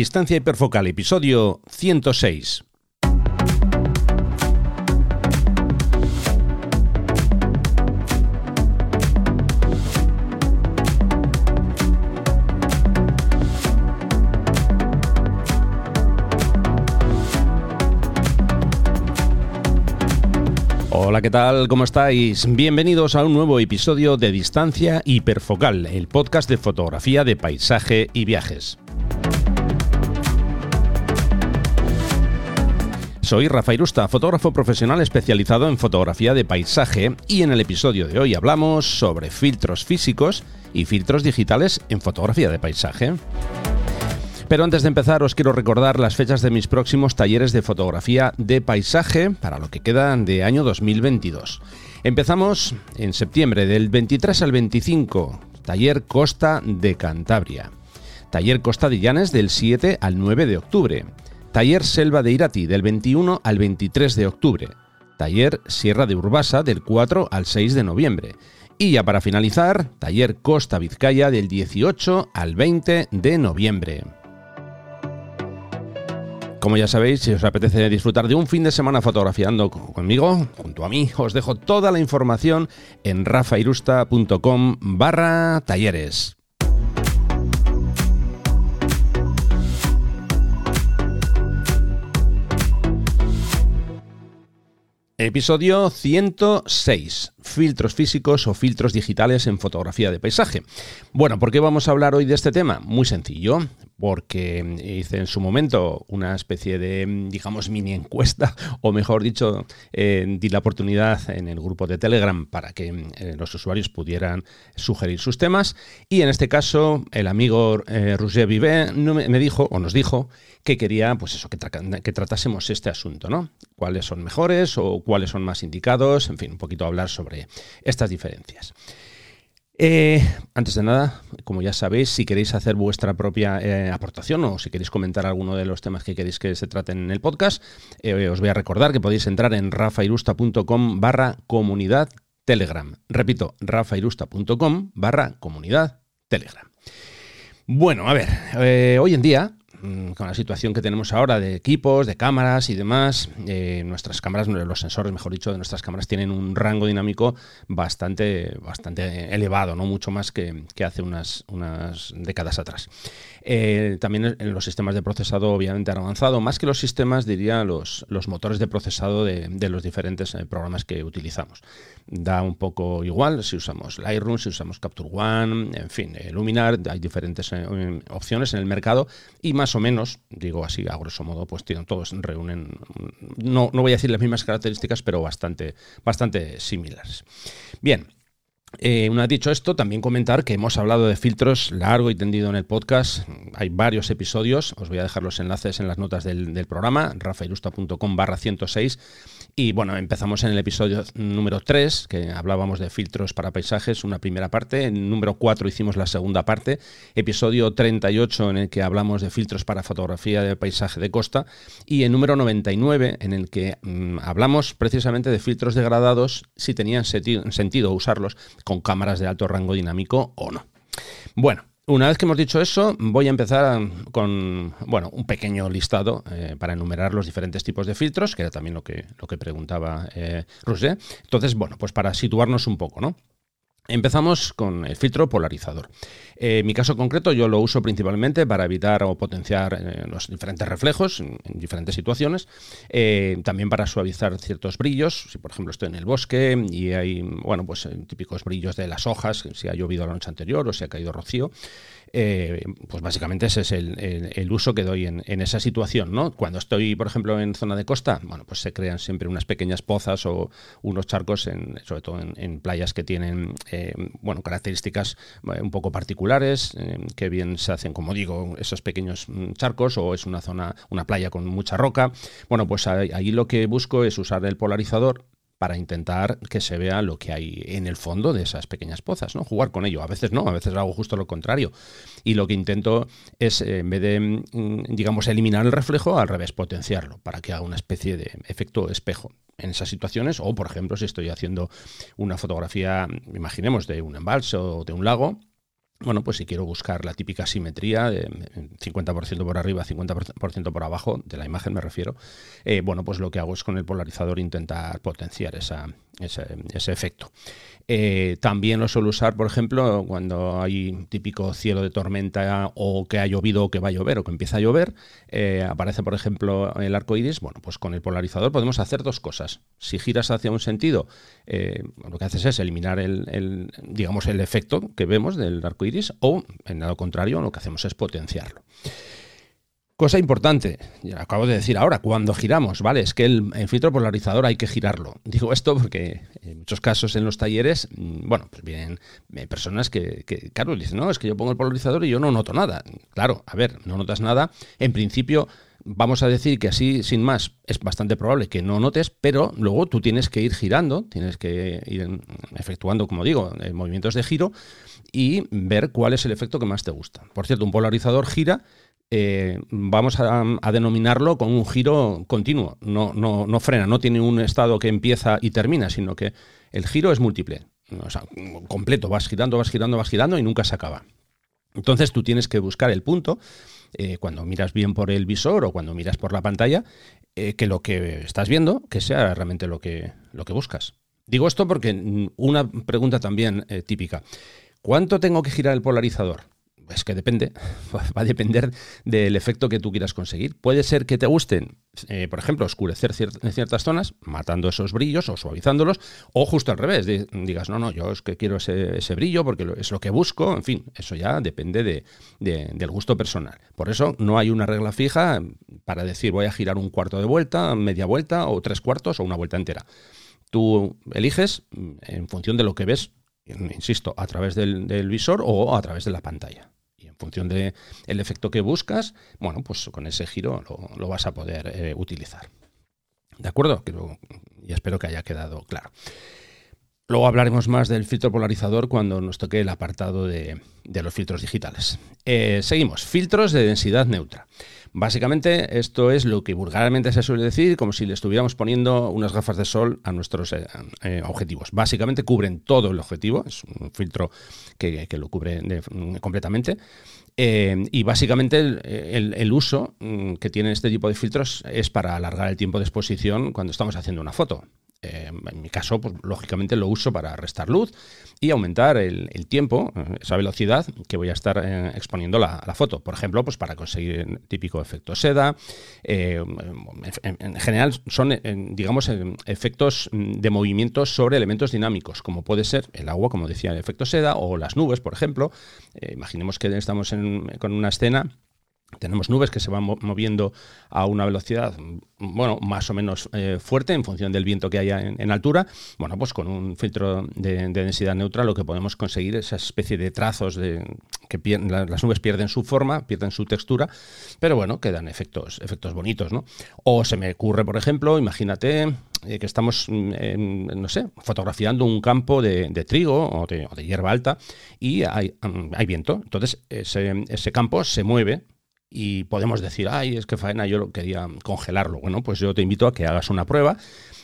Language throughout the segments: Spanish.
Distancia hiperfocal, episodio 106. Hola, ¿qué tal? ¿Cómo estáis? Bienvenidos a un nuevo episodio de Distancia Hiperfocal, el podcast de fotografía de paisaje y viajes. Soy Rafael Usta, fotógrafo profesional especializado en fotografía de paisaje y en el episodio de hoy hablamos sobre filtros físicos y filtros digitales en fotografía de paisaje. Pero antes de empezar os quiero recordar las fechas de mis próximos talleres de fotografía de paisaje para lo que queda de año 2022. Empezamos en septiembre del 23 al 25, taller Costa de Cantabria. Taller Costa de Llanes del 7 al 9 de octubre. Taller Selva de Irati del 21 al 23 de octubre. Taller Sierra de Urbasa del 4 al 6 de noviembre. Y ya para finalizar, Taller Costa Vizcaya del 18 al 20 de noviembre. Como ya sabéis, si os apetece disfrutar de un fin de semana fotografiando conmigo, junto a mí, os dejo toda la información en rafairusta.com barra talleres. Episodio 106. Filtros físicos o filtros digitales en fotografía de paisaje. Bueno, ¿por qué vamos a hablar hoy de este tema? Muy sencillo, porque hice en su momento una especie de, digamos, mini encuesta, o mejor dicho, eh, di la oportunidad en el grupo de Telegram para que eh, los usuarios pudieran sugerir sus temas. Y en este caso, el amigo eh, Roger Vivet me dijo, o nos dijo, que quería, pues eso, que, que tratásemos este asunto, ¿no? Cuáles son mejores o cuáles son más indicados, en fin, un poquito hablar sobre estas diferencias. Eh, antes de nada, como ya sabéis, si queréis hacer vuestra propia eh, aportación o si queréis comentar alguno de los temas que queréis que se traten en el podcast, eh, os voy a recordar que podéis entrar en rafairusta.com barra comunidad telegram. Repito, rafairusta.com barra comunidad telegram. Bueno, a ver, hoy en día con la situación que tenemos ahora de equipos, de cámaras y demás, eh, nuestras cámaras, los sensores, mejor dicho, de nuestras cámaras tienen un rango dinámico bastante, bastante elevado, no mucho más que, hace unas, unas décadas atrás. Eh, también en los sistemas de procesado obviamente han avanzado, más que los sistemas, diría, los, los motores de procesado de, los diferentes eh, programas que utilizamos. Da un poco igual si usamos Lightroom, si usamos Capture One, en fin, Luminar, hay diferentes opciones en el mercado y más o menos, digo así a grosso modo, pues tienen, todos reúnen, no, no voy a decir las mismas características, pero bastante, bastante similares. Bien, eh, una vez dicho esto, también comentar que hemos hablado de filtros largo y tendido en el podcast. Hay varios episodios, os voy a dejar los enlaces en las notas del, programa, rafairusta.com barra 106 y bueno, empezamos en el episodio número 3, que hablábamos de filtros para paisajes, una primera parte. En número 4 hicimos la segunda parte. Episodio 38, en el que hablamos de filtros para fotografía de paisaje de costa. Y el número 99, en el que mm, hablamos precisamente de filtros degradados, si tenían sentido usarlos con cámaras de alto rango dinámico o no. Bueno, una vez que hemos dicho eso, voy a empezar con bueno, un pequeño listado eh, para enumerar los diferentes tipos de filtros, que era también lo que, lo que preguntaba eh, Entonces, bueno, pues para situarnos un poco, ¿no? Empezamos con el filtro polarizador. Eh, en mi caso concreto yo lo uso principalmente para evitar o potenciar eh, los diferentes reflejos en, diferentes situaciones, eh, también para suavizar ciertos brillos, si por ejemplo estoy en el bosque y hay, bueno, pues típicos brillos de las hojas, si ha llovido la noche anterior o si ha caído rocío, eh, pues básicamente ese es el, uso que doy en, esa situación. ¿no? Cuando estoy, por ejemplo, en zona de costa, bueno, pues se crean siempre unas pequeñas pozas o unos charcos, en, sobre todo en, playas que tienen eh, bueno, características eh, un poco particulares, que bien se hacen, como digo, esos pequeños mm, charcos o es una zona, una playa con mucha roca. Bueno, pues ahí lo que busco es usar el polarizador para intentar que se vea lo que hay en el fondo de esas pequeñas pozas, ¿no? Jugar con ello. A veces no, a veces hago justo lo contrario. Y lo que intento es, eh, en vez de, mm, digamos, eliminar el reflejo, al revés, potenciarlo, para que haga una especie de efecto espejo en esas situaciones. O, por ejemplo, si estoy haciendo una fotografía, imaginemos, de un embalse o de un lago, bueno, pues si quiero buscar la típica simetría de 50% por arriba, 50% por abajo, de la imagen me refiero, eh, bueno, pues lo que hago es con el polarizador intentar potenciar esa, ese, efecto. Eh, también lo suelo usar, por ejemplo, cuando hay típico cielo de tormenta o que ha llovido o que va a llover o que empieza a llover, eh, aparece, por ejemplo, el arco iris. Bueno, pues con el polarizador podemos hacer dos cosas. Si giras hacia un sentido, lo que haces es eliminar el, digamos, el efecto que vemos del arco iris o, en lado contrario, lo que hacemos es potenciarlo. Cosa importante, ya acabo de decir ahora, cuando giramos, ¿vale? Es que el, filtro polarizador hay que girarlo. Digo esto porque en muchos casos en los talleres, mm, bueno, pues vienen eh, personas que, que, claro, dicen, no, es que yo pongo el polarizador y yo no noto nada. Claro, a ver, no notas nada. En principio, vamos a decir que así, sin más, es bastante probable que no notes, pero luego tú tienes que ir girando, tienes que ir efectuando, como digo, eh, movimientos de giro y ver cuál es el efecto que más te gusta. Por cierto, un polarizador gira eh, vamos a, denominarlo con un giro continuo, no, no, no, frena, no tiene un estado que empieza y termina, sino que el giro es múltiple, o sea, completo, vas girando, vas girando, vas girando y nunca se acaba. Entonces tú tienes que buscar el punto, eh, cuando miras bien por el visor o cuando miras por la pantalla, eh, que lo que estás viendo, que sea realmente lo que, lo que buscas. Digo esto porque una pregunta también típica. ¿Cuánto tengo que girar el polarizador? Es que depende, va a depender del efecto que tú quieras conseguir. Puede ser que te gusten, eh, por ejemplo, oscurecer ciertas zonas, matando esos brillos o suavizándolos, o justo al revés, digas, no, no, yo es que quiero ese, brillo porque es lo que busco, en fin, eso ya depende del gusto personal. Por eso no hay una regla fija para decir voy a girar un cuarto de vuelta, media vuelta, o tres cuartos, o una vuelta entera. Tú eliges en función de lo que ves insisto, a través del, visor o a través de la pantalla función del el efecto que buscas, bueno, pues con ese giro lo, vas a poder eh, utilizar. ¿De acuerdo? y espero que haya quedado claro. Luego hablaremos más del filtro polarizador cuando nos toque el apartado de, los filtros digitales. Eh, seguimos, filtros de densidad neutra. Básicamente esto es lo que vulgarmente se suele decir como si le estuviéramos poniendo unas gafas de sol a nuestros eh, eh, objetivos. Básicamente cubren todo el objetivo, es un filtro que, lo cubre completamente. Eh, y básicamente el, uso mm, que tienen este tipo de filtros es para alargar el tiempo de exposición cuando estamos haciendo una foto. Eh, en mi caso, pues, lógicamente lo uso para restar luz y aumentar el, tiempo, eh, esa velocidad que voy a estar eh, exponiendo la, la, foto. Por ejemplo, pues para conseguir típico efecto seda. en, general son, digamos, efectos de movimientos sobre elementos dinámicos, como puede ser el agua, como decía, el efecto seda, o las nubes, por ejemplo. imaginemos que estamos con una escena tenemos nubes que se van moviendo a una velocidad, bueno, más o menos eh, fuerte en función del viento que haya en, altura. Bueno, pues con un filtro de, densidad neutra lo que podemos conseguir es esa especie de trazos de que las nubes pierden su forma, pierden su textura, pero bueno, quedan efectos, efectos bonitos, ¿no? O se me ocurre, por ejemplo, imagínate eh, que estamos, mm, no sé, fotografiando un campo de, trigo o de, hierba alta y hay, mm, hay viento. Entonces ese campo se mueve y podemos decir, ay, es que faena, yo quería congelarlo. Bueno, pues yo te invito a que hagas una prueba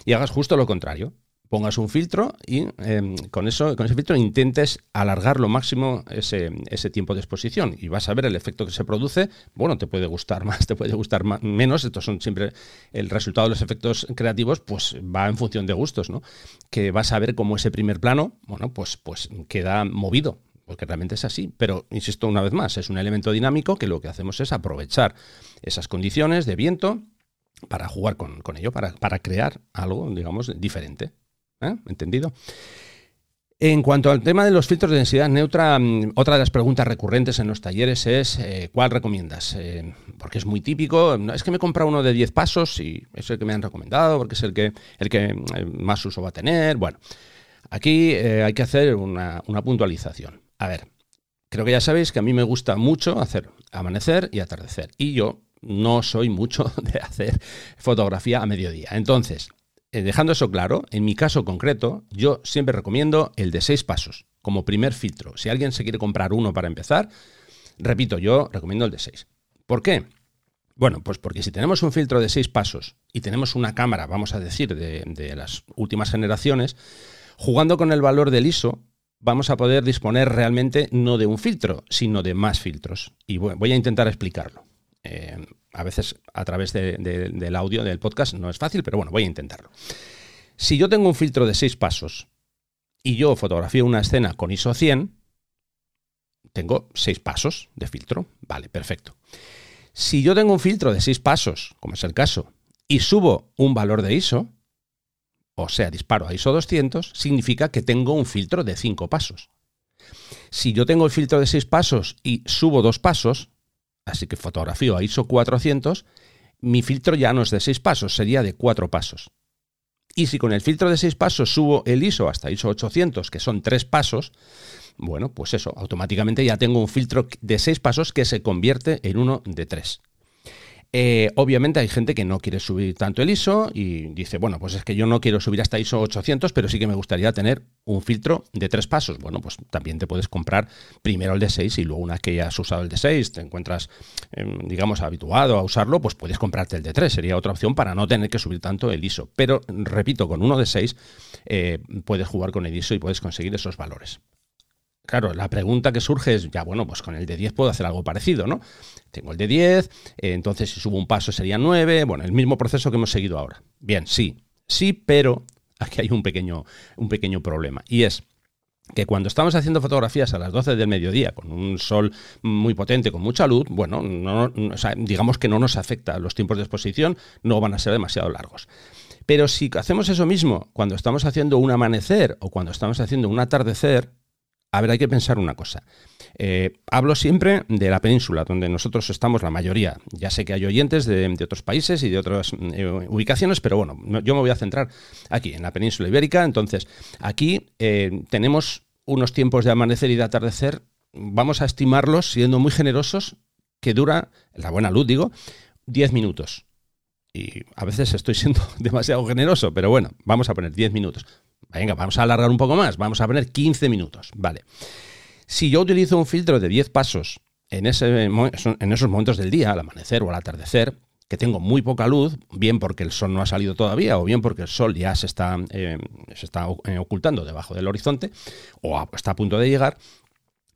y hagas justo lo contrario. Pongas un filtro y em, con, eso, con ese filtro intentes alargar lo máximo ese, ese, tiempo de exposición y vas a ver el efecto que se produce. Bueno, te puede gustar más, te puede gustar menos. Estos son siempre el resultado de los efectos creativos, pues va en función de gustos, ¿no? Que vas a ver cómo ese primer plano, bueno, pues, pues queda movido porque realmente es así. Pero, insisto una vez más, es un elemento dinámico que lo que hacemos es aprovechar esas condiciones de viento para jugar con, ello, para, crear algo, digamos, diferente. ¿Eh? ¿Entendido? En cuanto al tema de los filtros de densidad neutra, mm, otra de las preguntas recurrentes en los talleres es eh, ¿cuál recomiendas? Eh, porque es muy típico, es que me he comprado uno de 10 pasos y es el que me han recomendado, porque es el que, el que más uso va a tener. Bueno, aquí hay que hacer una puntualización. A ver, creo que ya sabéis que a mí me gusta mucho hacer amanecer y atardecer. Y yo no soy mucho de hacer fotografía a mediodía. Entonces, eh, dejando eso claro, en mi caso concreto, yo siempre recomiendo el de seis pasos como primer filtro. Si alguien se quiere comprar uno para empezar, repito, yo recomiendo el de seis. ¿Por qué? Bueno, pues porque si tenemos un filtro de seis pasos y tenemos una cámara, vamos a decir, de, de las últimas generaciones, jugando con el valor del ISO, vamos a poder disponer realmente no de un filtro, sino de más filtros. Y voy a intentar explicarlo. Eh, a veces a través del audio del podcast no es fácil, pero bueno, voy a intentarlo. Si yo tengo un filtro de seis pasos y yo fotografío una escena con ISO 100, tengo seis pasos de filtro. Vale, perfecto. Si yo tengo un filtro de seis pasos, como es el caso, y subo un valor de ISO, o sea, disparo a ISO 200, significa que tengo un filtro de 5 pasos. Si yo tengo el filtro de 6 pasos y subo dos pasos, así que fotografío a ISO 400, mi filtro ya no es de 6 pasos, sería de 4 pasos. Y si con el filtro de 6 pasos subo el ISO hasta ISO 800, que son 3 pasos, bueno, pues eso, automáticamente ya tengo un filtro de 6 pasos que se convierte en uno de 3. Eh, obviamente hay gente que no quiere subir tanto el ISO y dice, bueno, pues es que yo no quiero subir hasta ISO 800, pero sí que me gustaría tener un filtro de tres pasos. Bueno, pues también te puedes comprar primero el de 6 y luego una que ya has usado el de 6, te encuentras, em, digamos, habituado a usarlo, pues puedes comprarte el de 3. Sería otra opción para no tener que subir tanto el ISO. Pero, repito, con uno de 6 eh, puedes jugar con el ISO y puedes conseguir esos valores. Claro, la pregunta que surge es, ya bueno, pues con el de 10 puedo hacer algo parecido, ¿no? Tengo el de 10, eh, entonces si subo un paso sería 9, bueno, el mismo proceso que hemos seguido ahora. Bien, sí, sí, pero aquí hay un pequeño, un pequeño problema y es que cuando estamos haciendo fotografías a las 12 del mediodía con un sol muy potente, con mucha luz, bueno, digamos que no nos afecta, los tiempos de exposición no van a ser demasiado largos. Pero si hacemos eso mismo cuando estamos haciendo un amanecer o cuando estamos haciendo un atardecer, a ver, hay que pensar una cosa. Eh, hablo siempre de la península, donde nosotros estamos la mayoría. Ya sé que hay oyentes de, otros países y de otras eh, ubicaciones, pero bueno, yo me voy a centrar aquí, en la península ibérica. Entonces, aquí eh, tenemos unos tiempos de amanecer y de atardecer, vamos a estimarlos, siendo muy generosos, que dura, la buena luz digo, 10 minutos. Y a veces estoy siendo demasiado generoso, pero bueno, vamos a poner 10 minutos. Venga, vamos a alargar un poco más, vamos a poner 15 minutos. Vale. Si yo utilizo un filtro de 10 pasos en, ese, en esos momentos del día, al amanecer o al atardecer, que tengo muy poca luz, bien porque el sol no ha salido todavía o bien porque el sol ya se está, eh, se está eh, ocultando debajo del horizonte o está a punto de llegar,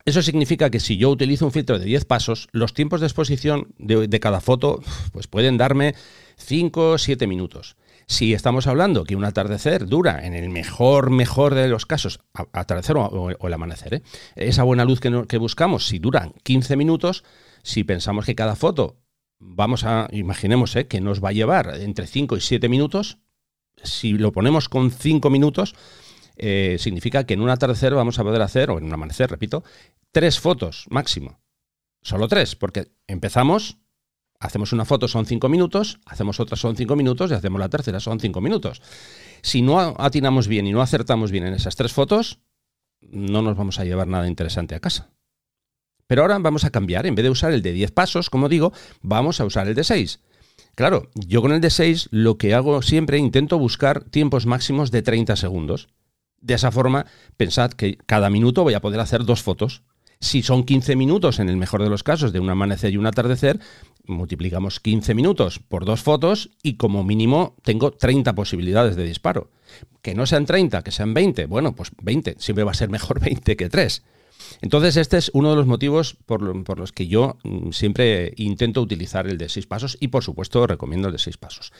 eso significa que si yo utilizo un filtro de 10 pasos, los tiempos de exposición de, cada foto pues pueden darme 5 o 7 minutos. Si estamos hablando que un atardecer dura, en el mejor, mejor de los casos, atardecer o, el amanecer, ¿eh? esa buena luz que, buscamos, si duran 15 minutos, si pensamos que cada foto vamos a, imaginemos ¿eh? que nos va a llevar entre 5 y 7 minutos, si lo ponemos con 5 minutos, eh, significa que en un atardecer vamos a poder hacer, o en un amanecer, repito, tres fotos máximo. Solo tres, porque empezamos hacemos una foto son cinco minutos, hacemos otra son cinco minutos y hacemos la tercera son cinco minutos. Si no atinamos bien y no acertamos bien en esas tres fotos, no nos vamos a llevar nada interesante a casa. Pero ahora vamos a cambiar, en vez de usar el de 10 pasos, como digo, vamos a usar el de 6. Claro, yo con el de 6 lo que hago siempre intento buscar tiempos máximos de 30 segundos. De esa forma, pensad que cada minuto voy a poder hacer dos fotos. Si son 15 minutos, en el mejor de los casos, de un amanecer y un atardecer, multiplicamos 15 minutos por dos fotos y como mínimo tengo 30 posibilidades de disparo. Que no sean 30, que sean 20. Bueno, pues 20. Siempre va a ser mejor 20 que 3. Entonces, este es uno de los motivos por, los que yo mm, siempre intento utilizar el de 6 pasos y, por supuesto, recomiendo el de 6 pasos.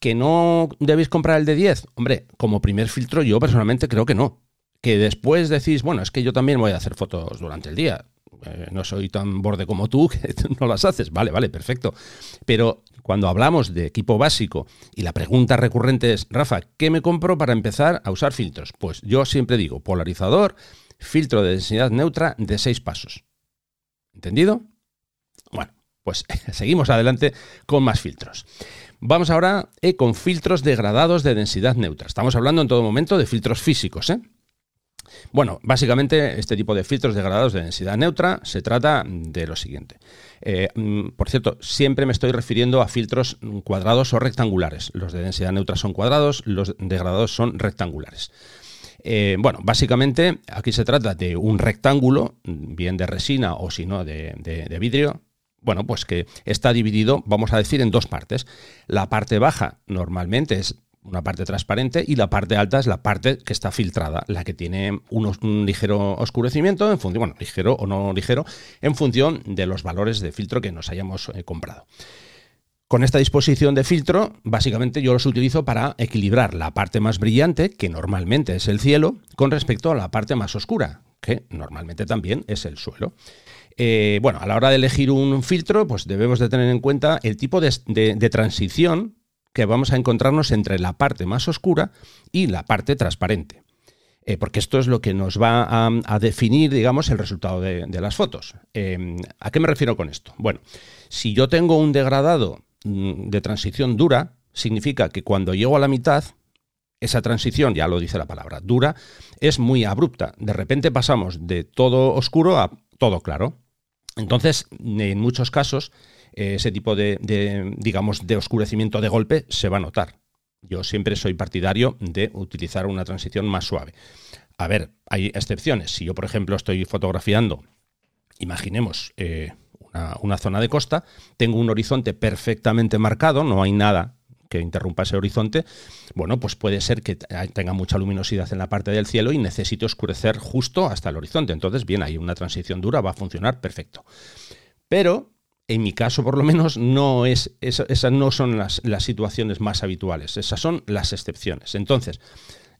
¿Que no debéis comprar el de 10? Hombre, como primer filtro yo personalmente creo que no que después decís, bueno, es que yo también voy a hacer fotos durante el día. Eh, no soy tan borde como tú que no las haces. Vale, vale, perfecto. Pero cuando hablamos de equipo básico y la pregunta recurrente es, Rafa, ¿qué me compro para empezar a usar filtros? Pues yo siempre digo, polarizador, filtro de densidad neutra de seis pasos. ¿Entendido? Bueno, pues seguimos adelante con más filtros. Vamos ahora eh, con filtros degradados de densidad neutra. Estamos hablando en todo momento de filtros físicos, ¿eh? Bueno, básicamente este tipo de filtros degradados de densidad neutra se trata de lo siguiente. Eh, mm, por cierto, siempre me estoy refiriendo a filtros cuadrados o rectangulares. Los de densidad neutra son cuadrados, los degradados son rectangulares. Eh, bueno, básicamente aquí se trata de un rectángulo, bien de resina o si no de, de vidrio, bueno, pues que está dividido, vamos a decir, en dos partes. La parte baja normalmente es una parte transparente y la parte alta es la parte que está filtrada, la que tiene un, ligero oscurecimiento en función, bueno, ligero o no ligero, en función de los valores de filtro que nos hayamos eh, comprado. Con esta disposición de filtro, básicamente yo los utilizo para equilibrar la parte más brillante, que normalmente es el cielo, con respecto a la parte más oscura, que normalmente también es el suelo. Eh, bueno, a la hora de elegir un filtro, pues debemos de tener en cuenta el tipo de transición que vamos a encontrarnos entre la parte más oscura y la parte transparente. Eh, porque esto es lo que nos va a, definir, digamos, el resultado de, las fotos. Em, ¿A qué me refiero con esto? Bueno, si yo tengo un degradado mm, de transición dura, significa que cuando llego a la mitad, esa transición, ya lo dice la palabra, dura, es muy abrupta. De repente pasamos de todo oscuro a todo claro. Entonces, en muchos casos, eh, ese tipo de, digamos, de oscurecimiento de golpe se va a notar. Yo siempre soy partidario de utilizar una transición más suave. A ver, hay excepciones. Si yo, por ejemplo, estoy fotografiando, imaginemos eh, una, zona de costa, tengo un horizonte perfectamente marcado, no hay nada que interrumpa ese horizonte, bueno, pues puede ser que tenga mucha luminosidad en la parte del cielo y necesite oscurecer justo hasta el horizonte. Entonces, bien, hay una transición dura, va a funcionar perfecto. Pero en mi caso por lo menos, no es, esas no son las, situaciones más habituales, esas son las excepciones. Entonces,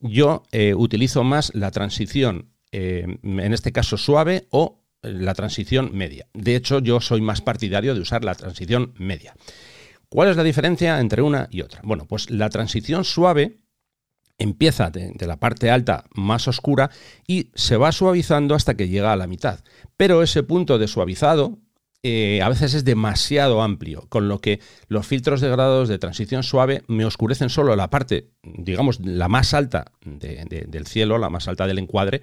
yo eh, utilizo más la transición, eh, en este caso suave, o la transición media. De hecho, yo soy más partidario de usar la transición media. ¿Cuál es la diferencia entre una y otra? Bueno, pues la transición suave empieza de, la parte alta más oscura y se va suavizando hasta que llega a la mitad. Pero ese punto de suavizado eh, a veces es demasiado amplio, con lo que los filtros de grados de transición suave me oscurecen solo la parte, digamos, la más alta del cielo, la más alta del encuadre,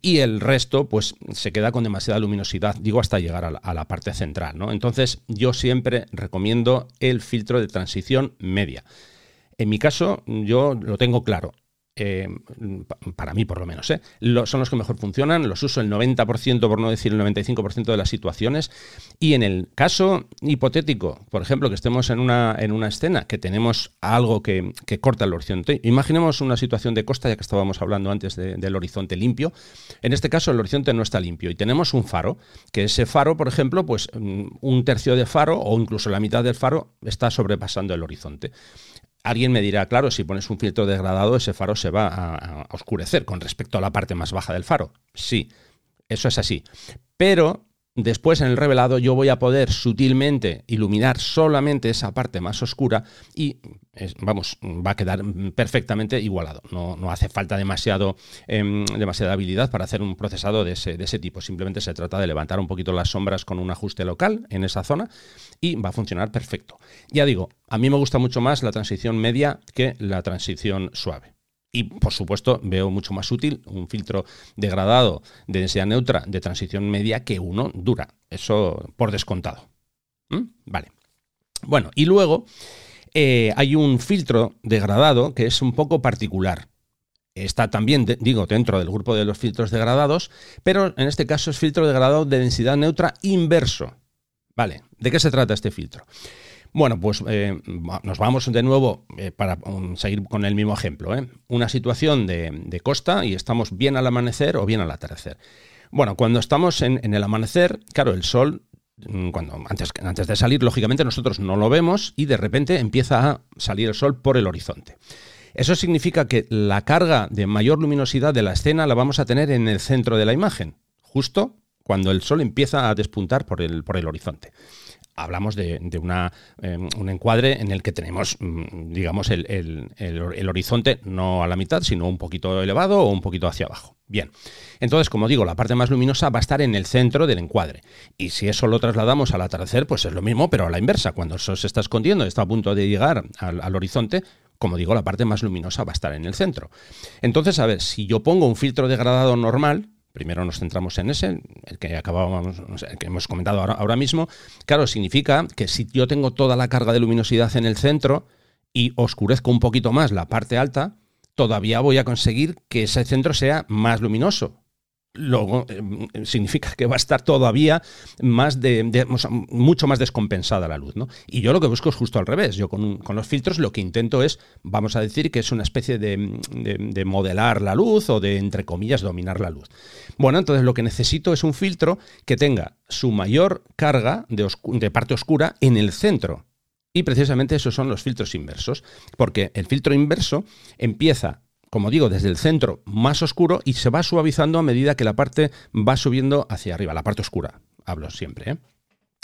y el resto, pues, se queda con demasiada luminosidad, digo, hasta llegar a la, a la parte central, ¿no? Entonces, yo siempre recomiendo el filtro de transición media. En mi caso, yo lo tengo claro. Eh, para mí por lo menos, ¿eh? son los que mejor funcionan, los uso el 90%, por no decir el 95% de las situaciones. Y en el caso hipotético, por ejemplo, que estemos en una, en una escena, que tenemos algo que, corta el horizonte, imaginemos una situación de costa, ya que estábamos hablando antes del horizonte limpio. En este caso, el horizonte no está limpio y tenemos un faro, que ese faro, por ejemplo, pues mm, un tercio de faro o incluso la mitad del faro está sobrepasando el horizonte. Alguien me dirá, claro, si pones un filtro degradado, ese faro se va a, oscurecer con respecto a la parte más baja del faro. Sí, eso es así. Pero Después en el revelado yo voy a poder sutilmente iluminar solamente esa parte más oscura y vamos, va a quedar perfectamente igualado. No, hace falta demasiado, em, demasiada habilidad para hacer un procesado de ese, de ese tipo. Simplemente se trata de levantar un poquito las sombras con un ajuste local en esa zona y va a funcionar perfecto. Ya digo, a mí me gusta mucho más la transición media que la transición suave. Y por supuesto veo mucho más útil un filtro degradado de densidad neutra de transición media que uno dura. Eso por descontado. ¿Mm? Vale. Bueno, y luego eh, hay un filtro degradado que es un poco particular. Está también, digo, dentro del grupo de los filtros degradados, pero en este caso es filtro degradado de densidad neutra inverso. Vale, ¿de qué se trata este filtro? Bueno, pues eh, nos vamos de nuevo eh, para um, seguir con el mismo ejemplo. ¿eh? Una situación de, costa y estamos bien al amanecer o bien al atardecer. Bueno, cuando estamos en, el amanecer, claro, el sol, mm, cuando, antes, antes de salir, lógicamente nosotros no lo vemos y de repente empieza a salir el sol por el horizonte. Eso significa que la carga de mayor luminosidad de la escena la vamos a tener en el centro de la imagen, justo cuando el sol empieza a despuntar por el, por el horizonte hablamos de, una, em, un encuadre en el que tenemos, mm, digamos, el, horizonte no a la mitad, sino un poquito elevado o un poquito hacia abajo. Bien, entonces, como digo, la parte más luminosa va a estar en el centro del encuadre. Y si eso lo trasladamos al atardecer, pues es lo mismo, pero a la inversa. Cuando eso se está escondiendo, está a punto de llegar al horizonte, como digo, la parte más luminosa va a estar en el centro. Entonces, a ver, si yo pongo un filtro degradado normal, primero nos centramos en ese, el que acabábamos, el que hemos comentado ahora, mismo, claro, significa que si yo tengo toda la carga de luminosidad en el centro y oscurezco un poquito más la parte alta, todavía voy a conseguir que ese centro sea más luminoso. Luego eh, significa que va a estar todavía más de, mucho más descompensada la luz. ¿no? Y yo lo que busco es justo al revés. Yo con, los filtros lo que intento es, vamos a decir, que es una especie de, modelar la luz o de, entre comillas, dominar la luz. Bueno, entonces lo que necesito es un filtro que tenga su mayor carga de parte oscura en el centro. Y precisamente esos son los filtros inversos, porque el filtro inverso empieza como digo, desde el centro más oscuro y se va suavizando a medida que la parte va subiendo hacia arriba, la parte oscura, hablo siempre. ¿eh?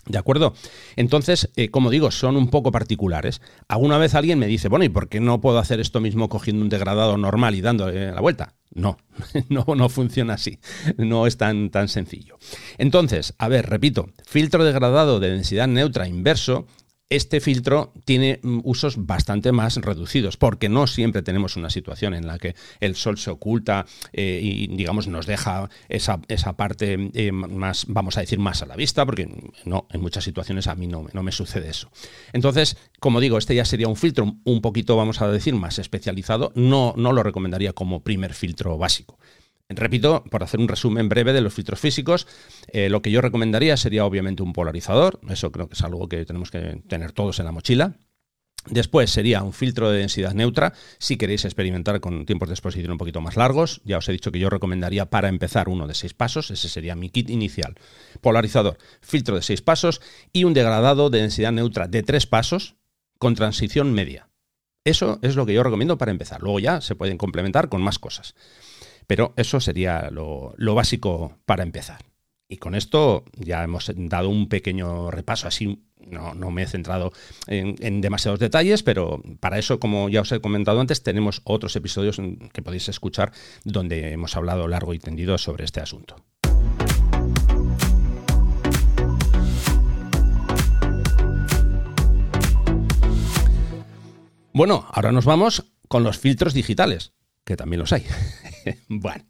¿De acuerdo? Entonces, eh, como digo, son un poco particulares. Alguna vez alguien me dice, bueno, ¿y por qué no puedo hacer esto mismo cogiendo un degradado normal y dándole la vuelta? No, no, no funciona así. No es tan, tan sencillo. Entonces, a ver, repito, filtro degradado de densidad neutra inverso este filtro tiene mm, usos bastante más reducidos, porque no siempre tenemos una situación en la que el sol se oculta eh, y, digamos, nos deja esa, parte eh, más, vamos a decir, más a la vista, porque no, en muchas situaciones a mí no, no me sucede eso. Entonces, como digo, este ya sería un filtro un poquito, vamos a decir, más especializado. No, no lo recomendaría como primer filtro básico. Repito, por hacer un resumen breve de los filtros físicos, eh, lo que yo recomendaría sería obviamente un polarizador, eso creo que es algo que tenemos que tener todos en la mochila. Después sería un filtro de densidad neutra, si queréis experimentar con tiempos de exposición un poquito más largos. Ya os he dicho que yo recomendaría para empezar uno de seis pasos, ese sería mi kit inicial. Polarizador, filtro de seis pasos y un degradado de densidad neutra de tres pasos con transición media. Eso es lo que yo recomiendo para empezar. Luego ya se pueden complementar con más cosas. Pero eso sería lo, básico para empezar. Y con esto ya hemos dado un pequeño repaso, así no, me he centrado en, demasiados detalles, pero para eso, como ya os he comentado antes, tenemos otros episodios que podéis escuchar donde hemos hablado largo y tendido sobre este asunto. Bueno, ahora nos vamos con los filtros digitales, que también los hay. bueno,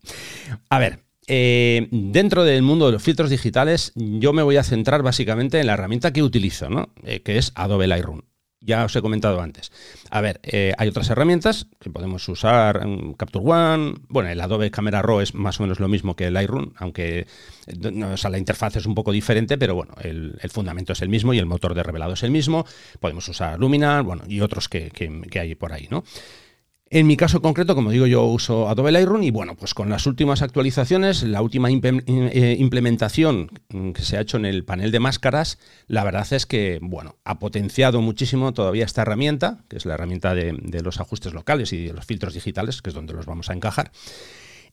a ver, eh, dentro del mundo de los filtros digitales, yo me voy a centrar básicamente en la herramienta que utilizo, ¿no? Eh, que es Adobe Lightroom. Ya os he comentado antes. A ver, eh, hay otras herramientas que podemos usar, Capture One, bueno, el Adobe Camera Raw es más o menos lo mismo que el Lightroom, aunque la interfaz es un poco diferente, pero bueno, el, fundamento es el mismo y el motor de revelado es el mismo. Podemos usar Luminar, bueno, y otros que, que hay por ahí, ¿no? En mi caso concreto, como digo, yo uso Adobe Lightroom y bueno, pues con las últimas actualizaciones, la última eh, implementación que se ha hecho en el panel de máscaras, la verdad es que, bueno, ha potenciado muchísimo todavía esta herramienta, que es la herramienta de, los ajustes locales y de los filtros digitales, que es donde los vamos a encajar.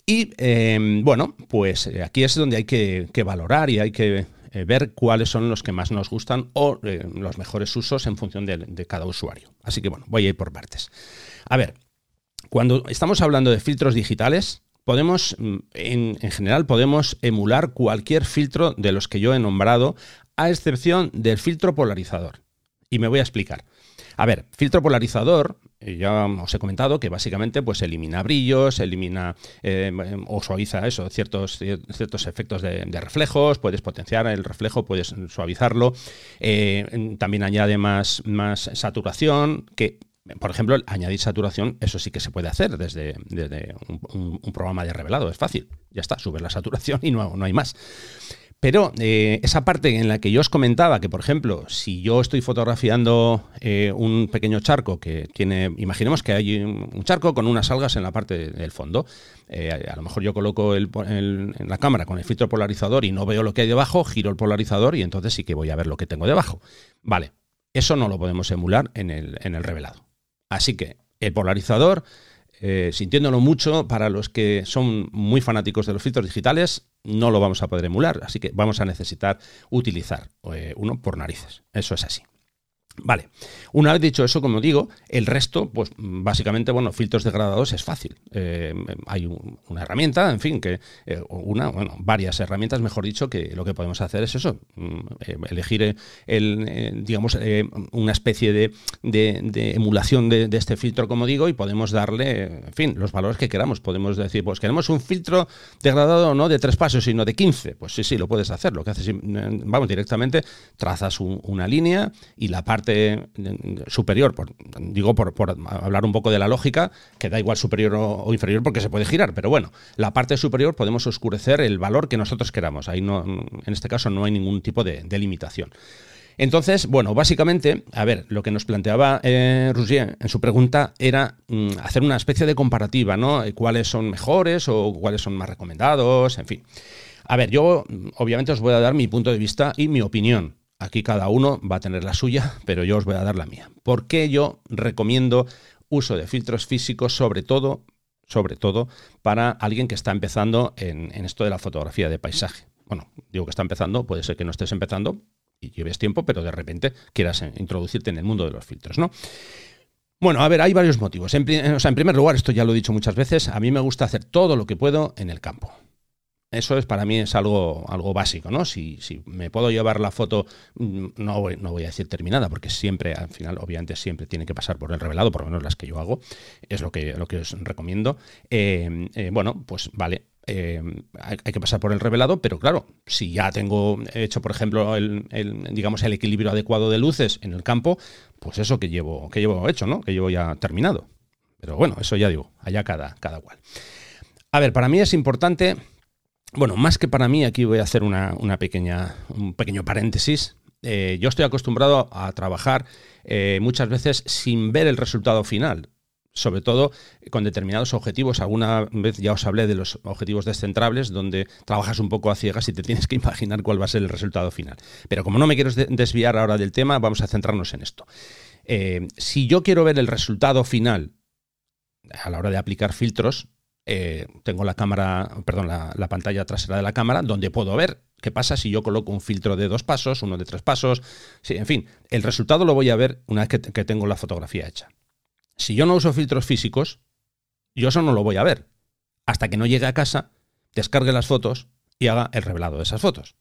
Y em, bueno, pues eh, aquí es donde hay que, valorar y hay que eh, ver cuáles son los que más nos gustan o los mejores usos en función de cada usuario. Así que bueno, voy a ir por partes. A ver, cuando estamos hablando de filtros digitales, podemos, mm, en, general, podemos emular cualquier filtro de los que yo he nombrado, a excepción del filtro polarizador. Y me voy a explicar. A ver, filtro polarizador, eh, ya os he comentado que básicamente pues elimina brillos, elimina eh, o suaviza eso, ciertos, ciertos efectos de, reflejos, puedes potenciar el reflejo, puedes suavizarlo, eh, también añade más, más saturación, que por ejemplo, añadir saturación, eso sí que se puede hacer desde, un, programa de revelado, es fácil. Ya está, subes la saturación y no, no hay más. Pero eh, esa parte en la que yo os comentaba que, por ejemplo, si yo estoy fotografiando eh, un pequeño charco que tiene, imaginemos que hay un charco con unas algas en la parte del fondo, eh, a lo mejor yo coloco el, en la cámara con el filtro polarizador y no veo lo que hay debajo, giro el polarizador y entonces sí que voy a ver lo que tengo debajo. Vale, eso no lo podemos emular en el, en el revelado. Así que el polarizador, eh, sintiéndolo mucho, para los que son muy fanáticos de los filtros digitales, no lo vamos a poder emular. Así que vamos a necesitar utilizar eh, uno por narices. Eso es así. Vale, una vez dicho eso, como digo, el resto, pues básicamente, bueno, filtros degradados es fácil. Eh, hay una herramienta, en fin, que eh, una, bueno, varias herramientas, mejor dicho, que lo que podemos hacer es eso, mm, eh, elegir el, digamos, una especie de, emulación de, este filtro, como digo, y podemos darle, en fin, los valores que queramos. Podemos decir, pues queremos un filtro degradado no de tres pasos, sino de 15. Pues sí, sí, lo puedes hacer. Lo que haces, vamos, directamente trazas una línea y la parte parte superior, digo por, hablar un poco de la lógica, que da igual superior o, inferior porque se puede girar, pero bueno, la parte superior podemos oscurecer el valor que nosotros queramos. Ahí no, en este caso no hay ningún tipo de, limitación. Entonces, bueno, básicamente, a ver, lo que nos planteaba eh, Rougier en su pregunta era mm, hacer una especie de comparativa, ¿no? ¿Cuáles son mejores o cuáles son más recomendados? En fin. A ver, yo obviamente os voy a dar mi punto de vista y mi opinión. Aquí cada uno va a tener la suya, pero yo os voy a dar la mía. ¿Por qué yo recomiendo uso de filtros físicos, sobre todo, sobre todo para alguien que está empezando en, esto de la fotografía de paisaje? Bueno, digo que está empezando, puede ser que no estés empezando y lleves tiempo, pero de repente quieras introducirte en el mundo de los filtros, ¿no? Bueno, a ver, hay varios motivos. En, primer lugar, esto ya lo he dicho muchas veces, a mí me gusta hacer todo lo que puedo en el campo. Eso es para mí es algo, algo básico, ¿no? Si, si me puedo llevar la foto, mm, no voy, no voy a decir terminada, porque siempre, al final, obviamente, siempre tiene que pasar por el revelado, por lo menos las que yo hago, es lo que, lo que os recomiendo. Eh, eh, bueno, pues vale, eh, hay, que pasar por el revelado, pero claro, si ya tengo hecho, por ejemplo, el, digamos, el equilibrio adecuado de luces en el campo, pues eso que llevo, que llevo hecho, ¿no? Que llevo ya terminado. Pero bueno, eso ya digo, allá cada, cada cual. A ver, para mí es importante bueno, más que para mí, aquí voy a hacer una, pequeña, un pequeño paréntesis. Eh, yo estoy acostumbrado a trabajar eh, muchas veces sin ver el resultado final, sobre todo con determinados objetivos. Alguna vez ya os hablé de los objetivos descentrables, donde trabajas un poco a ciegas y te tienes que imaginar cuál va a ser el resultado final. Pero como no me quiero desviar ahora del tema, vamos a centrarnos en esto. Eh, si yo quiero ver el resultado final a la hora de aplicar filtros, eh, tengo la cámara, perdón, la, pantalla trasera de la cámara, donde puedo ver qué pasa si yo coloco un filtro de dos pasos, uno de tres pasos. Sí, en fin, el resultado lo voy a ver una vez que, que tengo la fotografía hecha. Si yo no uso filtros físicos, yo eso no lo voy a ver. Hasta que no llegue a casa, descargue las fotos y haga el revelado de esas fotos.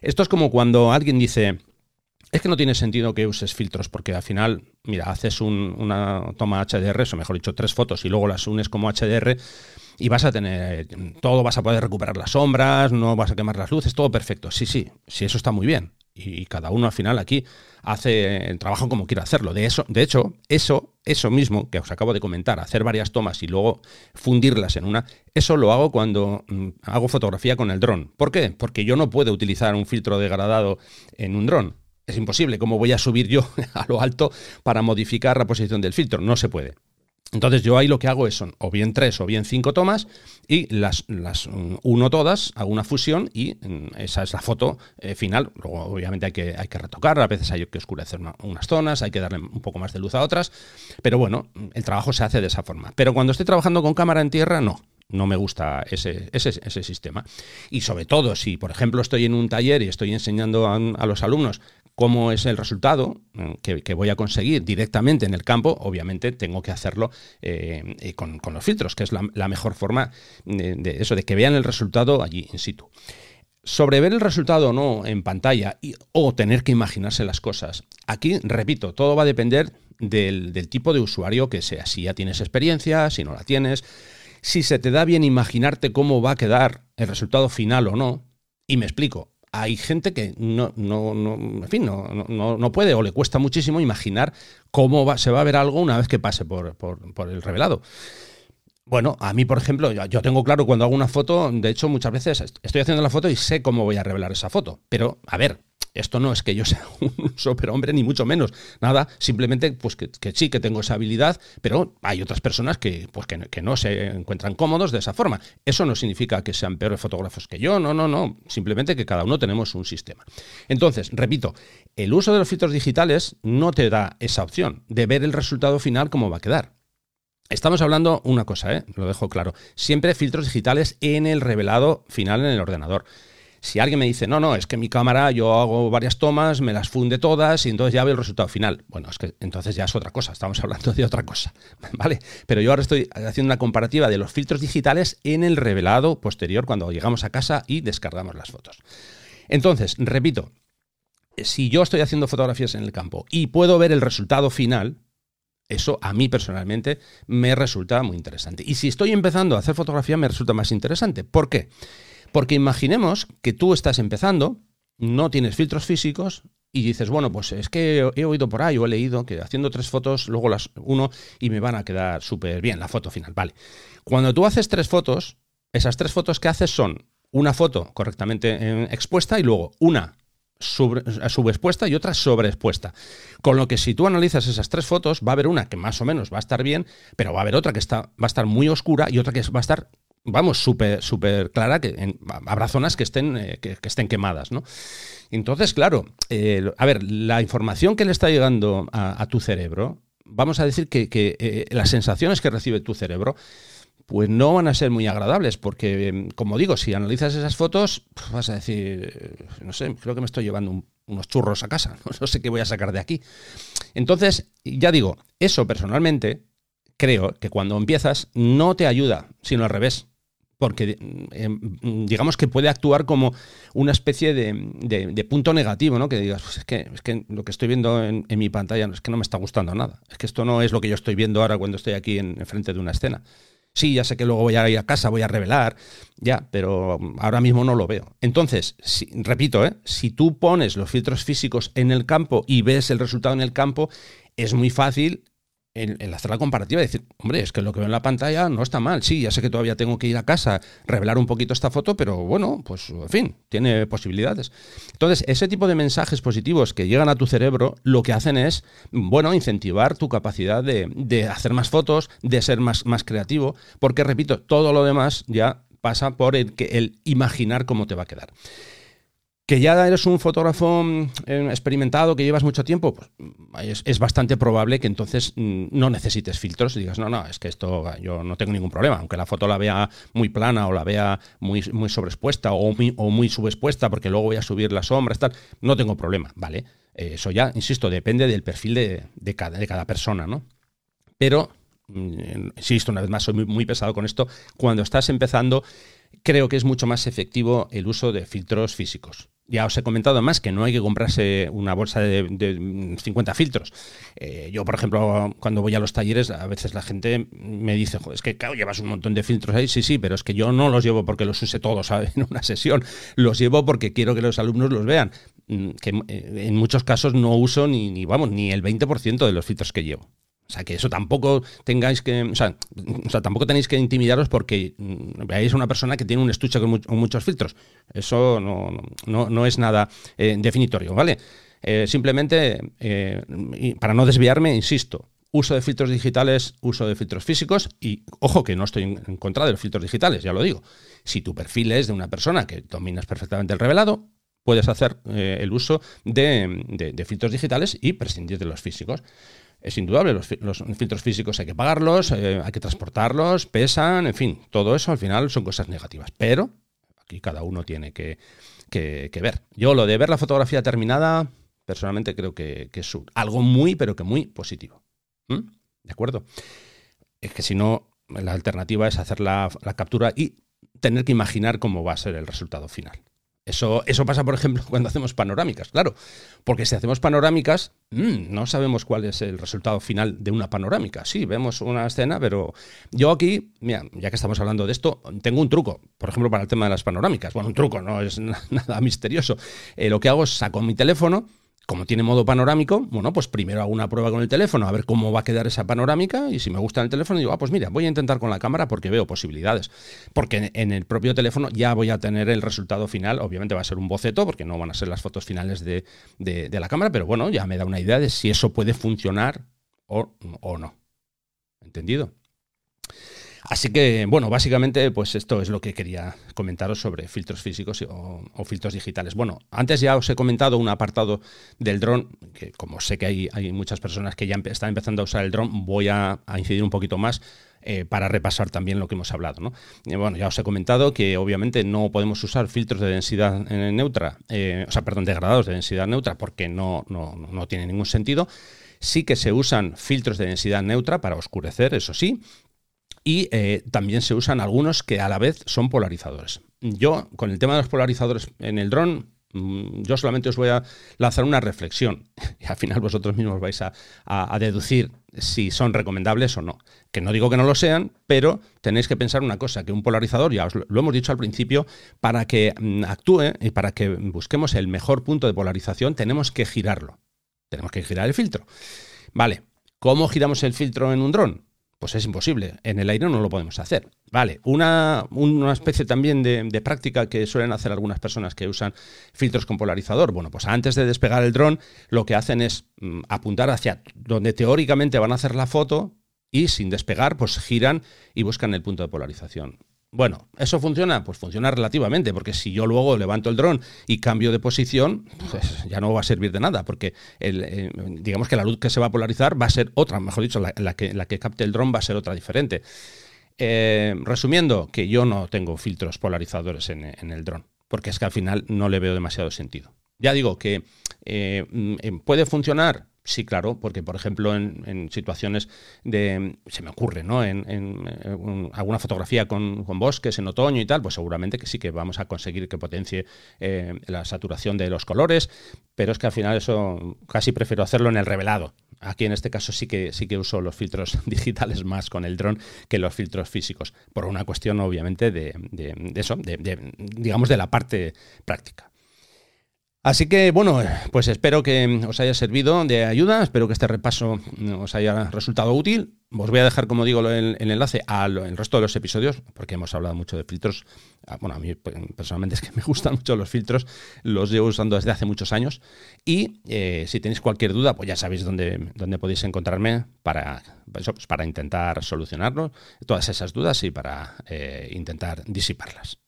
Esto es como cuando alguien dice, es que no tiene sentido que uses filtros porque al final, mira, haces una toma HDR, o mejor dicho, tres fotos y luego las unes como HDR y vas a tener todo, vas a poder recuperar las sombras, no vas a quemar las luces, todo perfecto. Sí, sí, sí, eso está muy bien. Y cada uno al final aquí hace el trabajo como quiera hacerlo. De eso, de hecho, eso, eso mismo que os acabo de comentar, hacer varias tomas y luego fundirlas en una, eso lo hago cuando mm, hago fotografía con el dron. ¿Por qué? Porque yo no puedo utilizar un filtro degradado en un dron es imposible. ¿Cómo voy a subir yo a lo alto para modificar la posición del filtro? No se puede. Entonces yo ahí lo que hago es son o bien tres o bien cinco tomas y las, las mm, uno todas, hago una fusión y mm, esa es la foto eh, final. Luego obviamente hay que, hay que retocar, a veces hay que oscurecer unas zonas, hay que darle un poco más de luz a otras, pero bueno, el trabajo se hace de esa forma. Pero cuando estoy trabajando con cámara en tierra, no. No me gusta ese, ese, sistema. Y sobre todo, si por ejemplo estoy en un taller y estoy enseñando a los alumnos cómo es el resultado eh, que, voy a conseguir directamente en el campo, obviamente tengo que hacerlo eh, eh, con, los filtros, que es la, mejor forma de, eso, de que vean el resultado allí in situ. Sobre ver el resultado o no en pantalla o tener que imaginarse las cosas. Aquí, repito, todo va a depender del, del tipo de usuario que sea. Si ya tienes experiencia, si no la tienes, si se te da bien imaginarte cómo va a quedar el resultado final o no. Y me explico, hay gente que no, no, no, en fin, no, no, no, puede o le cuesta muchísimo imaginar cómo va, se va a ver algo una vez que pase por, por, el revelado. Bueno, a mí, por ejemplo, yo tengo claro cuando hago una foto, de hecho, muchas veces estoy haciendo la foto y sé cómo voy a revelar esa foto. Pero, a ver, esto no es que yo sea un superhombre, ni mucho menos. Nada, simplemente pues que, sí, que tengo esa habilidad, pero hay otras personas que, pues, que, no se encuentran cómodos de esa forma. Eso no significa que sean peores fotógrafos que yo, no, no, no. Simplemente que cada uno tenemos un sistema. Entonces, repito, el uso de los filtros digitales no te da esa opción de ver el resultado final cómo va a quedar. Estamos hablando una cosa, ¿eh? lo dejo claro. Siempre filtros digitales en el revelado final en el ordenador. Si alguien me dice, no, no, es que mi cámara yo hago varias tomas, me las funde todas y entonces ya veo el resultado final. Bueno, es que entonces ya es otra cosa, estamos hablando de otra cosa, ¿vale? Pero yo ahora estoy haciendo una comparativa de los filtros digitales en el revelado posterior cuando llegamos a casa y descargamos las fotos. Entonces, repito, si yo estoy haciendo fotografías en el campo y puedo ver el resultado final, eso a mí personalmente me resulta muy interesante. Y si estoy empezando a hacer fotografía me resulta más interesante. ¿Por qué? Porque imaginemos que tú estás empezando, no tienes filtros físicos y dices, bueno, pues es que he oído por ahí o he leído que haciendo tres fotos, luego las uno y me van a quedar súper bien la foto final. Vale. Cuando tú haces tres fotos, esas tres fotos que haces son una foto correctamente eh, expuesta y luego una subexpuesta y otra sobreexpuesta. Con lo que si tú analizas esas tres fotos, va a haber una que más o menos va a estar bien, pero va a haber otra que está, va a estar muy oscura y otra que va a estar vamos, súper super clara, que habrá zonas que estén, eh, que, estén quemadas, ¿no? Entonces, claro, eh, a ver, la información que le está llegando a, tu cerebro, vamos a decir que, eh, las sensaciones que recibe tu cerebro, pues no van a ser muy agradables, porque, como digo, si analizas esas fotos, vas a decir, no sé, creo que me estoy llevando unos churros a casa, no sé qué voy a sacar de aquí. Entonces, ya digo, eso personalmente creo que cuando empiezas no te ayuda, sino al revés porque em, digamos que puede actuar como una especie de, punto negativo, ¿no? Que digas, pues es, que, es que lo que estoy viendo en, mi pantalla es que no me está gustando nada. Es que esto no es lo que yo estoy viendo ahora cuando estoy aquí en, frente de una escena. Sí, ya sé que luego voy a ir a casa, voy a revelar, ya, pero ahora mismo no lo veo. Entonces, repito, ¿eh? si tú pones los filtros físicos en el campo y ves el resultado en el campo, es muy fácil en, hacer la comparativa decir, hombre, es que lo que veo en la pantalla no está mal. Sí, ya sé que todavía tengo que ir a casa, revelar un poquito esta foto, pero bueno, pues en fin, tiene posibilidades. Entonces, ese tipo de mensajes positivos que llegan a tu cerebro, lo que hacen es, bueno, incentivar tu capacidad de, hacer más fotos, de ser más, más creativo, porque, repito, todo lo demás ya pasa por el, el imaginar cómo te va a quedar. Que ya eres un fotógrafo mm, eh, experimentado, que llevas mucho tiempo, pues es, bastante probable que entonces mm, no necesites filtros y digas, no, no, es que esto yo no tengo ningún problema, aunque la foto la vea muy plana o la vea muy, muy sobreexpuesta o muy, o subexpuesta porque luego voy a subir las sombras, tal, no tengo problema, ¿vale? Eh, eso ya, insisto, depende del perfil de, cada, persona, ¿no? Pero, mm, insisto, una vez más, soy muy pesado con esto, cuando estás empezando, creo que es mucho más efectivo el uso de filtros físicos. Ya os he comentado más que no hay que comprarse una bolsa de, 50 filtros. Eh, yo, por ejemplo, cuando voy a los talleres, a veces la gente me dice, es que claro, llevas un montón de filtros ahí. Sí, sí, pero es que yo no los llevo porque los use todos en una sesión. Los llevo porque quiero que los alumnos los vean. Mm, que eh, en muchos casos no uso ni, ni vamos, ni el 20% de los filtros que llevo. O sea, que eso tampoco tengáis que. O sea, tampoco tenéis que intimidaros porque mm, veáis a una persona que tiene un estuche con, muchos filtros. Eso no, es nada eh, definitorio, ¿vale? Eh, simplemente, eh, para no desviarme, insisto, uso de filtros digitales, uso de filtros físicos y ojo que no estoy en contra de los filtros digitales, ya lo digo. Si tu perfil es de una persona que dominas perfectamente el revelado, puedes hacer el uso de filtros digitales y prescindir de los físicos es indudable, los, filtros físicos hay que pagarlos, eh, hay que transportarlos, pesan, en fin, todo eso al final son cosas negativas. Pero aquí cada uno tiene que, ver. Yo lo de ver la fotografía terminada, personalmente creo que, es algo muy, pero que muy positivo. ¿De acuerdo? Es que si no, la alternativa es hacer la captura y tener que imaginar cómo va a ser el resultado final. Eso, eso pasa, por ejemplo, cuando hacemos panorámicas, claro. Porque si hacemos panorámicas, mm, no sabemos cuál es el resultado final de una panorámica. Sí, vemos una escena, pero yo aquí, mira, ya que estamos hablando de esto, tengo un truco, por ejemplo, para el tema de las panorámicas. Bueno, un truco, no es nada misterioso. Eh, lo que hago es saco mi teléfono, como tiene modo panorámico, bueno, pues primero hago una prueba con el teléfono a ver cómo va a quedar esa panorámica y si me gusta el teléfono digo, ah, pues mira, voy a intentar con la cámara porque veo posibilidades. Porque en el propio teléfono ya voy a tener el resultado final, obviamente va a ser un boceto porque no van a ser las fotos finales de, la cámara, pero bueno, ya me da una idea de si eso puede funcionar o, o no. ¿Entendido? Así que, bueno, básicamente, pues esto es lo que quería comentaros sobre filtros físicos o, filtros digitales. Bueno, antes ya os he comentado un apartado del dron, que como sé que hay, muchas personas que ya están empezando a usar el dron, voy a, incidir un poquito más eh, para repasar también lo que hemos hablado. ¿no? bueno, ya os he comentado que obviamente no podemos usar filtros de densidad eh, neutra, eh, o sea, perdón, degradados de densidad neutra porque no, no, no tiene ningún sentido. Sí que se usan filtros de densidad neutra para oscurecer, eso sí, y eh, también se usan algunos que a la vez son polarizadores. Yo, con el tema de los polarizadores en el dron, Mm, yo solamente os voy a lanzar una reflexión y al final vosotros mismos vais a, deducir si son recomendables o no. Que no digo que no lo sean, pero tenéis que pensar una cosa, que un polarizador, ya os lo hemos dicho al principio, para que mm, actúe y para que busquemos el mejor punto de polarización, tenemos que girarlo. Tenemos que girar el filtro. Vale, ¿cómo giramos el filtro en un dron? Pues es imposible. En el aire no lo podemos hacer. Vale, una, especie también de, práctica que suelen hacer algunas personas que usan filtros con polarizador. Bueno, pues antes de despegar el dron, lo que hacen es mm, apuntar hacia donde teóricamente van a hacer la foto y sin despegar, pues giran y buscan el punto de polarización. Bueno, ¿eso funciona? Pues funciona relativamente, porque si yo luego levanto el dron y cambio de posición, pues ya no va a servir de nada, porque eh, digamos que la luz que se va a polarizar va a ser otra, mejor dicho, la, que, la que capte el dron va a ser otra diferente. Eh, resumiendo, que yo no tengo filtros polarizadores en, el dron, porque es que al final no le veo demasiado sentido. Ya digo que eh, mm, puede funcionar Sí, claro, porque por ejemplo en, situaciones de, se me ocurre, ¿no? En, alguna fotografía con, bosques en otoño y tal, pues seguramente que sí que vamos a conseguir que potencie eh, la saturación de los colores, pero es que al final eso casi prefiero hacerlo en el revelado. Aquí en este caso sí que sí que uso los filtros digitales más con el dron que los filtros físicos, por una cuestión obviamente de, de eso, de, digamos de la parte práctica. Así que bueno, pues espero que os haya servido de ayuda, espero que este repaso os haya resultado útil. Os voy a dejar, como digo, el, enlace al resto de los episodios, porque hemos hablado mucho de filtros. Ah, bueno, a mí pues, personalmente es que me gustan mucho los filtros, los llevo usando desde hace muchos años. Y eh, si tenéis cualquier duda, pues ya sabéis dónde, dónde podéis encontrarme para, pues, para intentar solucionarlo, todas esas dudas y para eh, intentar disiparlas.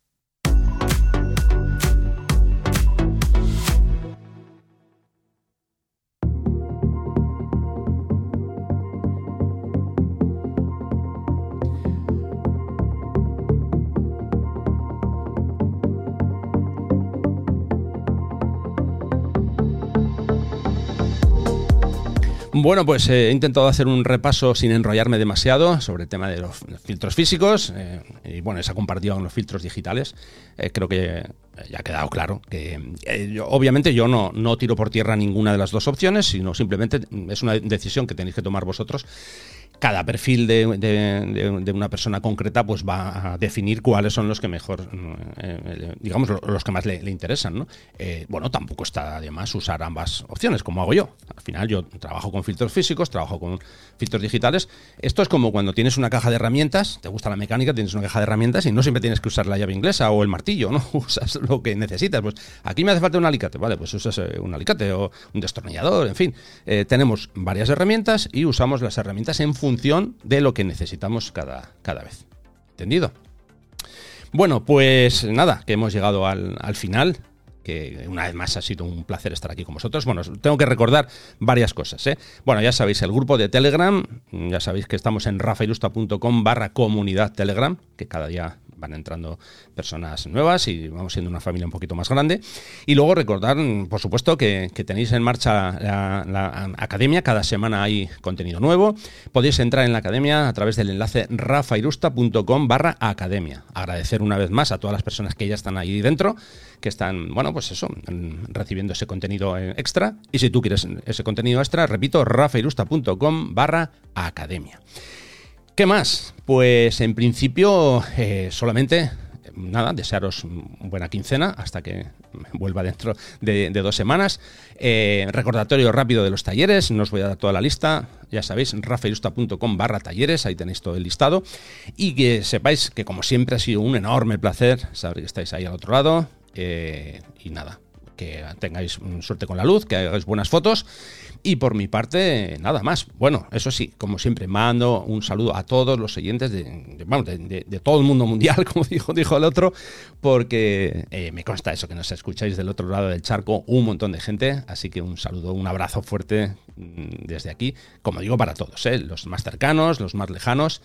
Bueno, pues eh, he intentado hacer un repaso sin enrollarme demasiado sobre el tema de los filtros físicos eh, y bueno, se ha compartido con los filtros digitales. Eh, creo que ya ha quedado claro que obviamente yo no, no tiro por tierra ninguna de las dos opciones, sino simplemente es una decisión que tenéis que tomar vosotros cada perfil de, una persona concreta pues va a definir cuáles son los que mejor, eh, digamos, los que más le, interesan. ¿no? Eh, bueno, tampoco está de más usar ambas opciones, como hago yo. Al final yo trabajo con filtros físicos, trabajo con filtros digitales. Esto es como cuando tienes una caja de herramientas, te gusta la mecánica, tienes una caja de herramientas y no siempre tienes que usar la llave inglesa o el martillo, ¿no? Usas lo que necesitas. Pues aquí me hace falta un alicate, vale, pues usas eh, un alicate o un destornillador, en fin. tenemos varias herramientas y usamos las herramientas en función función de lo que necesitamos cada, cada vez. ¿Entendido? Bueno, pues nada, que hemos llegado al, final que una vez más ha sido un placer estar aquí con vosotros. Bueno, tengo que recordar varias cosas. ¿eh? Bueno, ya sabéis, el grupo de Telegram, ya sabéis que estamos en rafailusta.com barra comunidad Telegram, que cada día van entrando personas nuevas y vamos siendo una familia un poquito más grande. Y luego recordar, por supuesto, que, tenéis en marcha la, academia, cada semana hay contenido nuevo. Podéis entrar en la academia a través del enlace rafairusta.com barra academia. Agradecer una vez más a todas las personas que ya están ahí dentro, que están, bueno, pues eso, recibiendo ese contenido extra. Y si tú quieres ese contenido extra, repito, rafairusta.com barra academia. ¿Qué más? Pues en principio eh, solamente nada, desearos buena quincena hasta que vuelva dentro de, dos semanas. Eh, recordatorio rápido de los talleres, no os voy a dar toda la lista, ya sabéis, rafaelusta.com barra talleres, ahí tenéis todo el listado. Y que sepáis que como siempre ha sido un enorme placer saber que estáis ahí al otro lado. Eh, y nada, que tengáis suerte con la luz, que hagáis buenas fotos y por mi parte, nada más. Bueno, eso sí, como siempre, mando un saludo a todos los oyentes de, todo el mundo mundial, como dijo, dijo el otro, porque eh, me consta eso, que nos escucháis del otro lado del charco un montón de gente. Así que un saludo, un abrazo fuerte mm, desde aquí, como digo, para todos, ¿eh? los más cercanos, los más lejanos.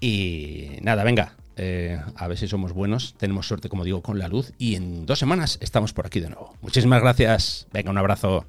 Y nada, venga, eh, a ver si somos buenos. Tenemos suerte, como digo, con la luz. Y en dos semanas estamos por aquí de nuevo. Muchísimas gracias. Venga, un abrazo.